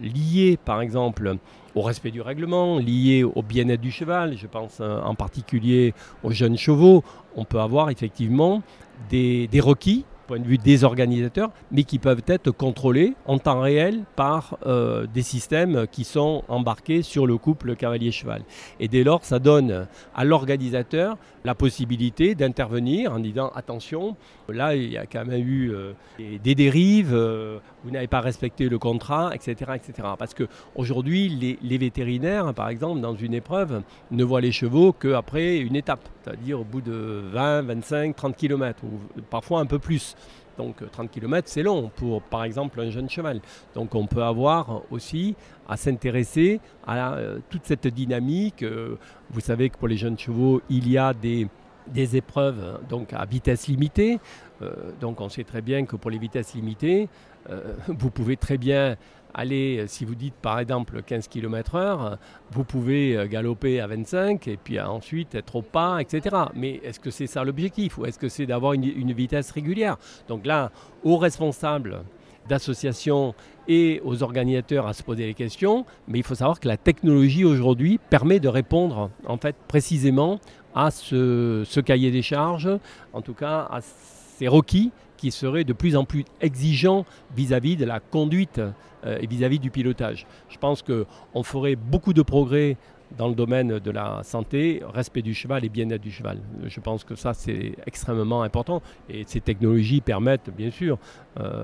lié, par exemple, au respect du règlement, lié au bien-être du cheval, je pense euh, en particulier aux jeunes chevaux, on peut avoir effectivement des, requis point de vue des organisateurs, mais qui peuvent être contrôlés en temps réel par euh, des systèmes qui sont embarqués sur le couple cavalier-cheval. Et dès lors, ça donne à l'organisateur la possibilité d'intervenir en disant attention, là il y a quand même eu euh, des dérives, euh, vous n'avez pas respecté le contrat, etc. etc. Parce qu'aujourd'hui, les, les vétérinaires, par exemple, dans une épreuve, ne voient les chevaux qu'après une étape, c'est-à-dire au bout de 20, 25, 30 km, ou parfois un peu plus. Donc 30 km, c'est long pour, par exemple, un jeune cheval. Donc on peut avoir aussi à s'intéresser à euh, toute cette dynamique. Euh, vous savez que pour les jeunes chevaux, il y a des, des épreuves donc à vitesse limitée. Euh, donc on sait très bien que pour les vitesses limitées, vous pouvez très bien aller, si vous dites par exemple 15 km/h, vous pouvez galoper à 25 et puis ensuite être au pas, etc. Mais est-ce que c'est ça l'objectif ou est-ce que c'est d'avoir une, vitesse régulière? Donc là, aux responsables d'associations et aux organisateurs à se poser les questions, mais il faut savoir que la technologie aujourd'hui permet de répondre en fait précisément à ce, cahier des charges, en tout cas à ces requis qui seraient de plus en plus exigeants vis-à-vis de la conduite euh, et vis-à-vis -vis du pilotage. Je pense qu'on ferait beaucoup de progrès dans le domaine de la santé, respect du cheval et bien-être du cheval. Je pense que ça, c'est extrêmement important. Et ces technologies permettent, bien sûr, euh,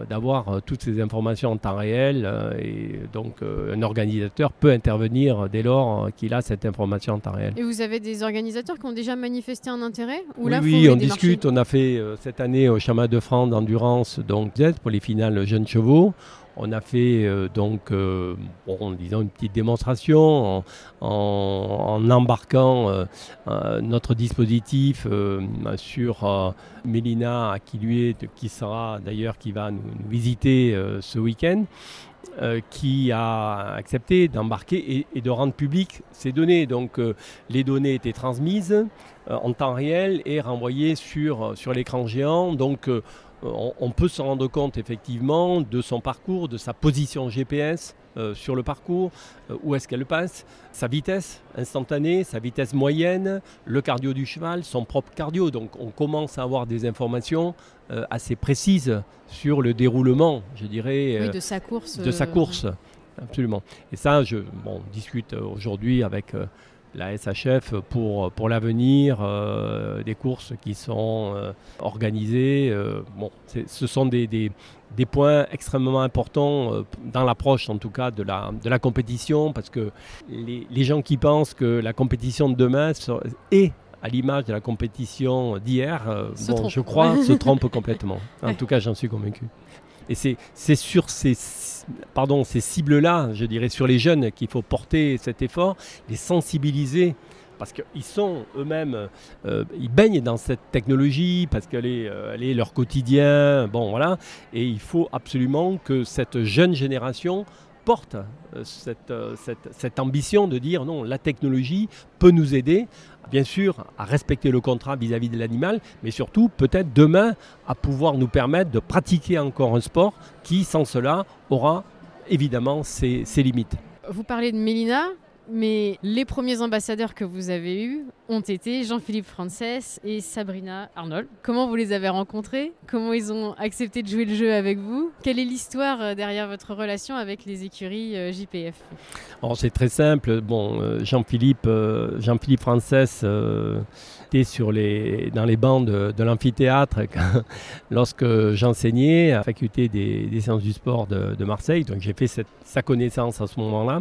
d'avoir euh, toutes ces informations en temps réel. Euh, et donc, un organisateur peut intervenir dès lors qu'il a cette information en temps réel. Et vous avez des organisateurs qui ont déjà manifesté un intérêt ou Oui, oui on discute. On a fait cette année au Chemin de France d'endurance, donc Z, pour les finales jeunes chevaux. On a fait euh, donc, euh, disons une petite démonstration en, embarquant euh, notre dispositif sur Mélina qui lui qui sera d'ailleurs qui va nous, visiter ce week-end. qui a accepté d'embarquer et, de rendre public ces données. Donc les données étaient transmises en temps réel et renvoyées sur, sur l'écran géant. Donc on, peut se rendre compte effectivement de son parcours, de sa position GPS euh, sur le parcours, euh, où est-ce qu'elle passe, sa vitesse instantanée, sa vitesse moyenne, le cardio du cheval, son propre cardio. Donc on commence à avoir des informations euh, assez précises sur le déroulement, je dirais, de sa course. De sa course, absolument. Et ça, je discute aujourd'hui avec la SHF pour, pour l'avenir, euh, des courses qui sont euh, organisées. Euh, bon, ce sont des, des, des, points extrêmement importants dans l'approche, en tout cas, de la, de la compétition, parce que les, les gens qui pensent que la compétition de demain est à l'image de la compétition d'hier, bon, je crois, se trompe complètement. En tout cas, j'en suis convaincu. Et c'est sur ces, pardon, ces cibles-là, je dirais sur les jeunes, qu'il faut porter cet effort, les sensibiliser parce qu'ils sont eux-mêmes, euh, ils baignent dans cette technologie, parce qu'elle est, euh, est leur quotidien, bon voilà, et il faut absolument que cette jeune génération porte euh, cette, cette, cette, ambition de dire non, la technologie peut nous aider bien sûr, à respecter le contrat vis-à-vis de l'animal, mais surtout, peut-être demain, à pouvoir nous permettre de pratiquer encore un sport qui, sans cela, aura évidemment ses, ses limites. Vous parlez de Mélina, mais les premiers ambassadeurs que vous avez eus ont été Jean-Philippe Frances et Sabrina Arnold. Comment vous les avez rencontrés? Comment ils ont accepté de jouer le jeu avec vous? Quelle est l'histoire euh, derrière votre relation avec les écuries euh, JPF C'est très simple. Bon, euh, Jean-Philippe Jean-Philippe Frances était sur les, dans les bancs de, l'amphithéâtre lorsque j'enseignais à la faculté des, sciences du sport de, Marseille. Donc j'ai fait sa connaissance à ce moment-là.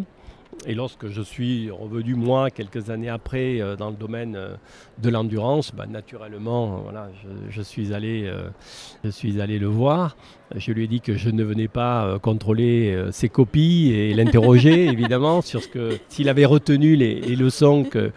Et lorsque je suis revenu, moi, quelques années après, euh, dans le domaine euh, de l'endurance, bah, naturellement, voilà, je, suis allé, euh, je suis allé le voir. Je lui ai dit que je ne venais pas contrôler ses copies et l'interroger, évidemment, sur ce que s'il avait retenu les, leçons que,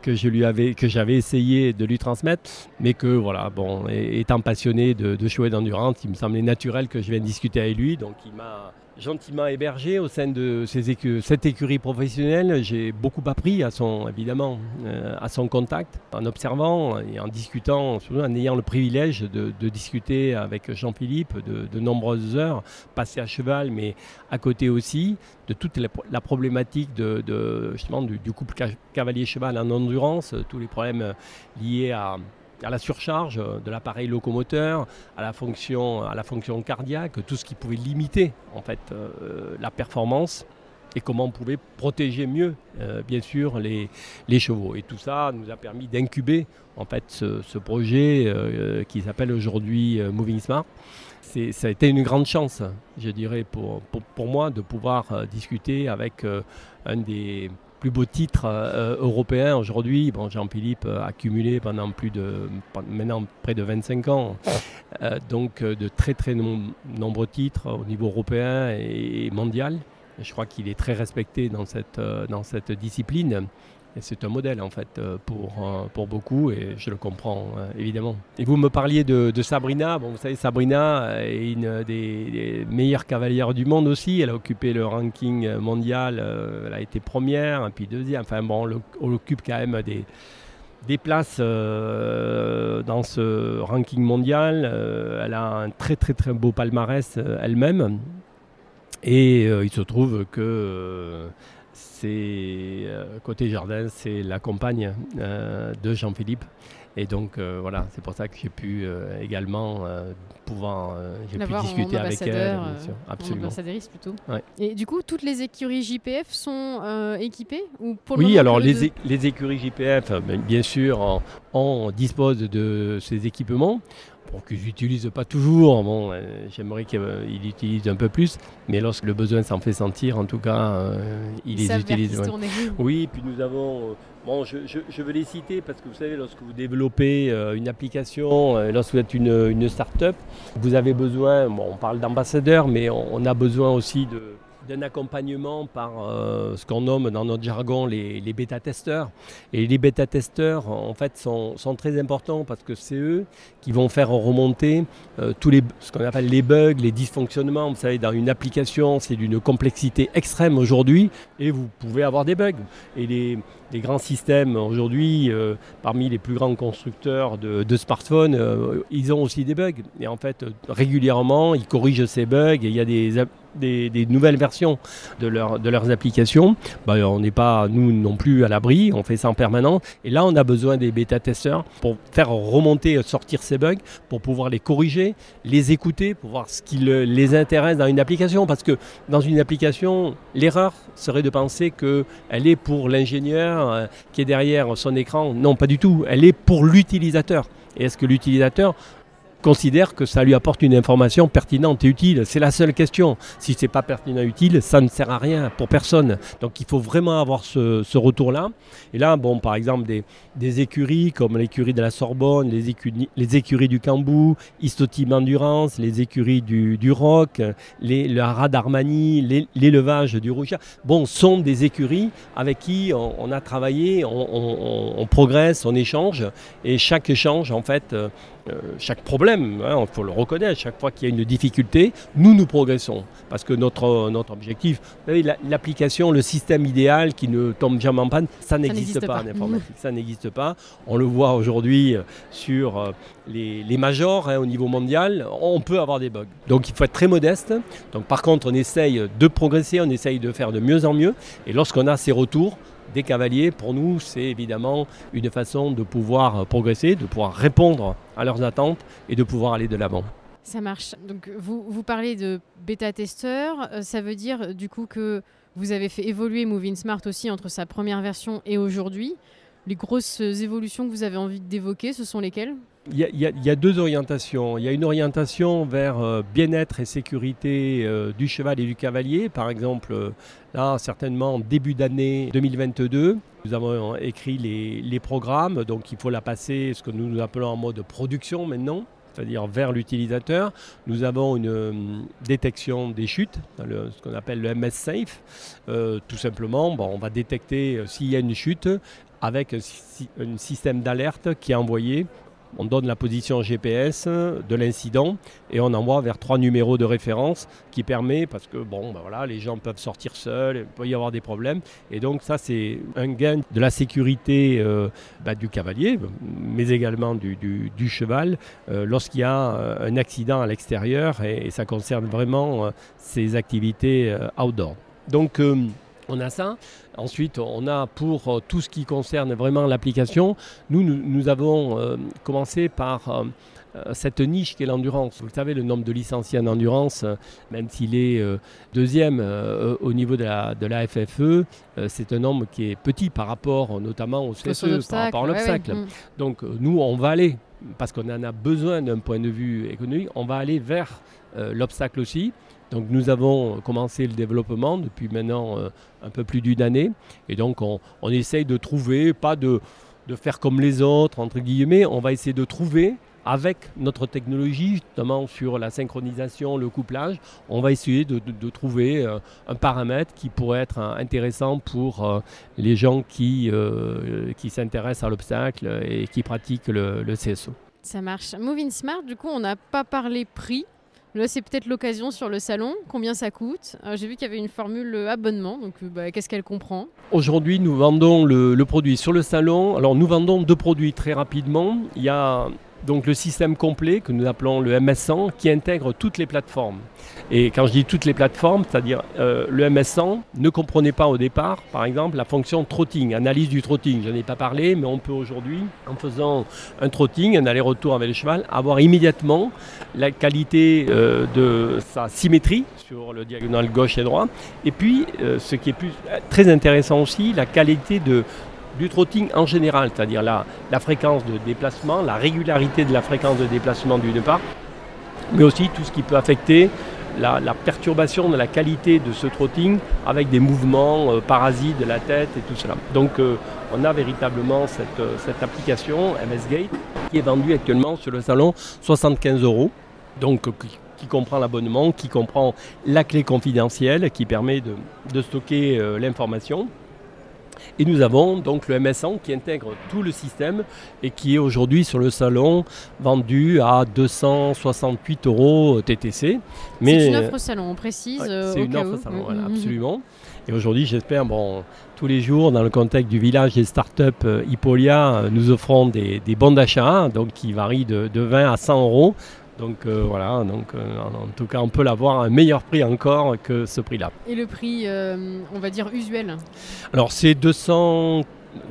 que je lui avais que j'avais essayé de lui transmettre mais que voilà bon étant passionné de, de chouette d'endurance il me semblait naturel que je vienne discuter avec lui donc il m'a gentiment hébergé au sein de cette écurie professionnelle. J'ai beaucoup appris à son, évidemment, euh, à son contact, en observant et en discutant, en ayant le privilège de, discuter avec Jean-Philippe de, nombreuses heures, passées à cheval, mais à côté aussi, de toute la, problématique du, du couple cavalier-cheval en endurance, tous les problèmes liés à à la surcharge de l'appareil locomoteur, à la fonction, à la fonction cardiaque, tout ce qui pouvait limiter en fait euh, la performance et comment on pouvait protéger mieux, euh, bien sûr, les, les, chevaux. Et tout ça nous a permis d'incuber en fait ce, projet euh, qui s'appelle aujourd'hui Moving Smart. Ça a été une grande chance, je dirais, pour, pour, pour moi de pouvoir discuter avec un des plus beau titre euh, européen aujourd'hui. Bon, Jean-Philippe a cumulé pendant plus de, maintenant près de 25 ans, euh, donc euh, de très très nombreux titres au niveau européen et mondial. Je crois qu'il est très respecté dans cette, dans cette discipline. C'est un modèle en fait euh, pour, euh, pour beaucoup et je le comprends euh, évidemment. Et vous me parliez de, Sabrina. Bon, vous savez, Sabrina est une des, meilleures cavalières du monde aussi. Elle a occupé le ranking mondial. elle a été première, puis deuxième. Enfin bon, on, occupe quand même des, des places dans ce ranking mondial. elle a un très très très beau palmarès elle-même. Et il se trouve que c'est euh, côté jardin, c'est la compagne euh, de Jean-Philippe. Et donc euh, voilà, c'est pour ça que j'ai pu également pouvoir j'ai pu discuter avec elle, absolument. plutôt. Et du coup, toutes les écuries JPF sont équipées ou pour Oui, alors les, les, écuries JPF, ben, bien sûr, on dispose de ces équipements pour qu'ils n'utilisent pas toujours. Bon, euh, j'aimerais qu'ils utilisent un peu plus, mais lorsque le besoin s'en fait sentir, en tout cas, euh, ils, les utilisent. Oui, puis nous avons. Euh, bon, je, veux les citer parce que vous savez, lorsque vous développez une application, lorsque vous êtes une, une start-up, vous avez besoin, bon, on parle d'ambassadeurs, mais on a besoin aussi de d'un accompagnement par euh, ce qu'on nomme dans notre jargon les, bêta-testeurs. Et les bêta-testeurs, en fait, sont, très importants parce que c'est eux qui vont faire remonter euh, tous les, ce qu'on appelle les bugs, les dysfonctionnements. Vous savez, dans une application, c'est d'une complexité extrême aujourd'hui et vous pouvez avoir des bugs. Et les, les grands systèmes aujourd'hui, euh, parmi les plus grands constructeurs de, smartphones, euh, ils ont aussi des bugs. Et en fait, régulièrement, ils corrigent ces bugs et il y a des, nouvelles versions de, de leurs applications. Bah, on n'est pas, nous non plus, à l'abri, on fait ça en permanence. Et là, on a besoin des bêta-testeurs pour faire remonter, sortir ces bugs, pour pouvoir les corriger, les écouter, pour voir ce qui les intéresse dans une application. Parce que dans une application, l'erreur serait de penser qu'elle est pour l'ingénieur euh, qui est derrière son écran. Non, pas du tout. Elle est pour l'utilisateur. Et est-ce que l'utilisateur considère que ça lui apporte une information pertinente et utile. C'est la seule question. Si ce n'est pas pertinent et utile, ça ne sert à rien pour personne. Donc il faut vraiment avoir ce, retour-là. Et là, bon, par exemple, des, écuries comme l'écurie de la Sorbonne, les, écuries, les écuries du Cambou, Istotim Endurance, les écuries du, du Roc, les, le Haras d'Armani, l'élevage du Rouge, bon, sont des écuries avec qui on, a travaillé, on, progresse, on échange. Et chaque échange, en fait, euh, chaque problème, il hein, faut le reconnaître, chaque fois qu'il y a une difficulté, nous, nous progressons. Parce que notre, notre objectif, l'application, le système idéal qui ne tombe jamais en panne, ça n'existe pas, en informatique. Ça n'existe pas. On le voit aujourd'hui euh, sur euh, les, les majors hein, au niveau mondial, on peut avoir des bugs. Donc il faut être très modeste. Donc par contre, on essaye de progresser, on essaye de faire de mieux en mieux. Et lorsqu'on a ces retours, des cavaliers, pour nous, c'est évidemment une façon de pouvoir progresser, de pouvoir répondre à leurs attentes et de pouvoir aller de l'avant. Ça marche. Donc vous, vous parlez de bêta-testeur, euh, ça veut dire du coup que vous avez fait évoluer Moving Smart aussi entre sa première version et aujourd'hui. Les grosses évolutions que vous avez envie d'évoquer, ce sont lesquelles? Il y, a, deux orientations. Il y a une orientation vers euh, bien-être et sécurité euh, du cheval et du cavalier. Par exemple, euh, là, certainement début d'année 2022, nous avons écrit les, programmes. Donc, il faut la passer, ce que nous, appelons en mode production maintenant c'est-à-dire vers l'utilisateur. Nous avons une détection des chutes, ce qu'on appelle le MS Safe. tout simplement, bon, on va détecter s'il y a une chute avec un système d'alerte qui est envoyé on donne la position GPS de l'incident et on envoie vers trois numéros de référence qui permet, parce que bon, ben voilà, les gens peuvent sortir seuls, il peut y avoir des problèmes. Et donc ça, c'est un gain de la sécurité euh, bah, du cavalier, mais également du, cheval, euh, lorsqu'il y a euh, un accident à l'extérieur et, ça concerne vraiment ses activités outdoor. Donc on a ça. Ensuite, on a pour euh, tout ce qui concerne vraiment l'application, nous, nous, avons euh, commencé par euh, cette niche qui est l'endurance. Vous savez, le nombre de licenciés en endurance, même s'il est deuxième au niveau de la, de la FFE, c'est un nombre qui est petit par rapport notamment au CSE, par rapport à l'obstacle. Mm. Donc nous, on va aller, parce qu'on en a besoin d'un point de vue économique, on va aller vers l'obstacle aussi. Donc nous avons commencé le développement depuis maintenant euh, un peu plus d'une année. Et donc on, essaye de trouver, pas de, faire comme les autres, entre guillemets, on va essayer de trouver avec notre technologie, justement sur la synchronisation, le couplage, on va essayer de, trouver euh, un paramètre qui pourrait être euh, intéressant pour les gens qui, qui s'intéressent à l'obstacle et qui pratiquent le, le CSO. Ça marche. Moving Smart, du coup, on n'a pas parlé prix. Là, c'est peut-être l'occasion sur le salon. Combien ça coûte euh, J'ai vu qu'il y avait une formule abonnement, donc euh, bah, qu'est-ce qu'elle comprend? Aujourd'hui, nous vendons le, le, produit sur le salon. Alors, nous vendons deux produits très rapidement. Il y a donc le système complet que nous appelons le MS100 qui intègre toutes les plateformes. Et quand je dis toutes les plateformes, c'est-à-dire euh, le MS100 ne comprenait pas au départ, par exemple, la fonction trotting, analyse du trotting. Je n'en ai pas parlé, mais on peut aujourd'hui, en faisant un trotting, un aller-retour avec le cheval, avoir immédiatement la qualité euh, de sa symétrie sur le diagonal gauche et droit. Et puis, euh, ce qui est plus, très intéressant aussi, la qualité de, du trotting en général, c'est-à-dire la, la, fréquence de déplacement, la régularité de la fréquence de déplacement du départ, mais aussi tout ce qui peut affecter la, perturbation de la qualité de ce trotting avec des mouvements euh, parasites de la tête et tout cela. Donc euh, on a véritablement cette, euh, cette application MS Gate qui est vendue actuellement sur le salon 75 euros. Donc qui, comprend l'abonnement, qui comprend la clé confidentielle qui permet de stocker l'information et nous avons donc le MS100 qui intègre tout le système et qui est aujourd'hui sur le salon vendu à 268 euros TTC. C'est une offre salon, on précise. c'est une offre salon, voilà, absolument. Et aujourd'hui, j'espère, bon, tous les jours, dans le contexte du village des startups euh, Hippolia, nous offrons des, bons d'achat, donc qui varient de, 20 à 100 euros. Donc voilà, donc en, tout cas, on peut l'avoir à un meilleur prix encore que ce prix-là. Et le prix, on va dire usuel Alors c'est 200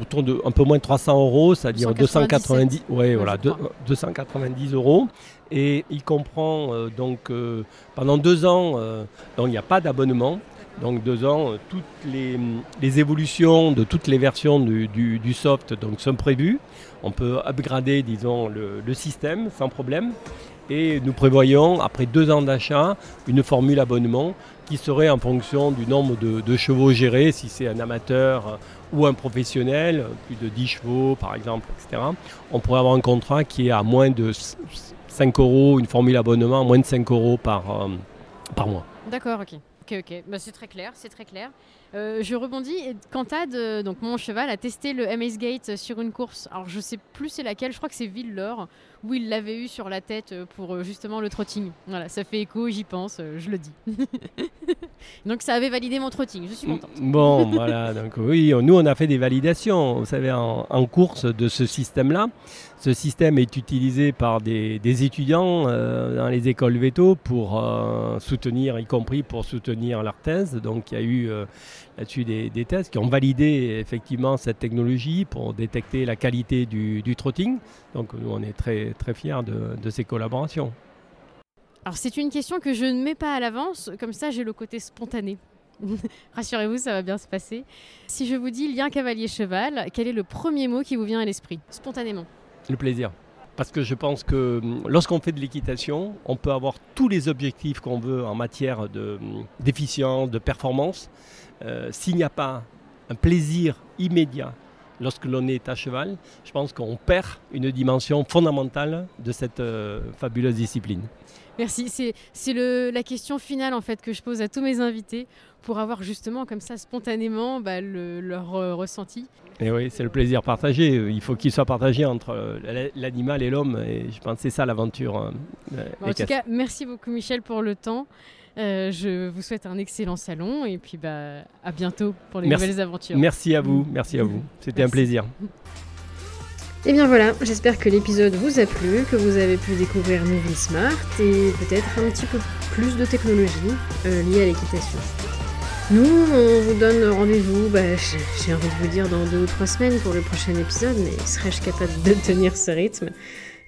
autour de un peu moins de 300 euros, c'est-à-dire 290, ouais, voilà, 290 euros. Et il comprend euh, donc euh, pendant deux ans, euh, donc il n'y a pas d'abonnement. Donc deux ans, toutes les, évolutions de toutes les versions du, soft donc, sont prévues. On peut upgrader, disons, le, le système sans problème. Et nous prévoyons, après deux ans d'achat, une formule abonnement qui serait en fonction du nombre de, chevaux gérés, si c'est un amateur ou un professionnel, plus de 10 chevaux par exemple, etc. On pourrait avoir un contrat qui est à moins de 5 euros, une formule abonnement à moins de 5 euros par, euh, par mois. D'accord, ok. Ok, ok. Bah, c'est très clair, c'est très clair. Euh, je rebondis. Cantad, euh, donc mon cheval, a testé le MS Gate sur une course. Alors je sais plus c'est laquelle. Je crois que c'est Villeur où il l'avait eu sur la tête euh, pour justement le trotting. Voilà, ça fait écho, j'y pense, je le dis. donc ça avait validé mon trotting. Je suis contente. Bon, voilà. Donc oui, nous on a fait des validations. Vous savez, en course de ce système-là. Ce système est utilisé par des, étudiants euh, dans les écoles veto pour euh, soutenir, y compris pour soutenir leur thèse. Donc il y a eu euh, là-dessus des, des, thèses qui ont validé effectivement cette technologie pour détecter la qualité du, trotting. Donc nous on est très, très fiers de, de ces collaborations. Alors c'est une question que je ne mets pas à l'avance, comme ça j'ai le côté spontané. Rassurez-vous, ça va bien se passer. Si je vous dis lien cavalier-cheval, quel est le premier mot qui vous vient à l'esprit, spontanément? Le plaisir. Parce que je pense que hum, lorsqu'on fait de l'équitation, on peut avoir tous les objectifs qu'on veut en matière hum, d'efficience, de, performance. Euh, s'il n'y a pas un plaisir immédiat lorsque l'on est à cheval, je pense qu'on perd une dimension fondamentale de cette euh, fabuleuse discipline. Merci. C'est la question finale en fait que je pose à tous mes invités pour avoir justement comme ça spontanément bah, leur euh, ressenti. Et oui, c'est le plaisir partagé. Il faut qu'il soit partagé entre euh, l'animal et l'homme. Et je pense que c'est ça l'aventure. Hein, en tout cas, merci beaucoup Michel pour le temps. Euh, je vous souhaite un excellent salon et puis bah, à bientôt pour les nouvelles aventures. Merci à vous, merci à vous. C'était un plaisir. Et bien voilà, j'espère que l'épisode vous a plu, que vous avez pu découvrir Movie Smart et peut-être un petit peu plus de technologie euh, liée à l'équitation. Nous, on vous donne rendez-vous, bah, j'ai envie de vous dire dans deux ou trois semaines pour le prochain épisode, mais serais-je capable de tenir ce rythme?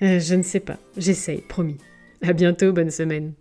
Euh, Je ne sais pas, j'essaye, promis. À bientôt, bonne semaine.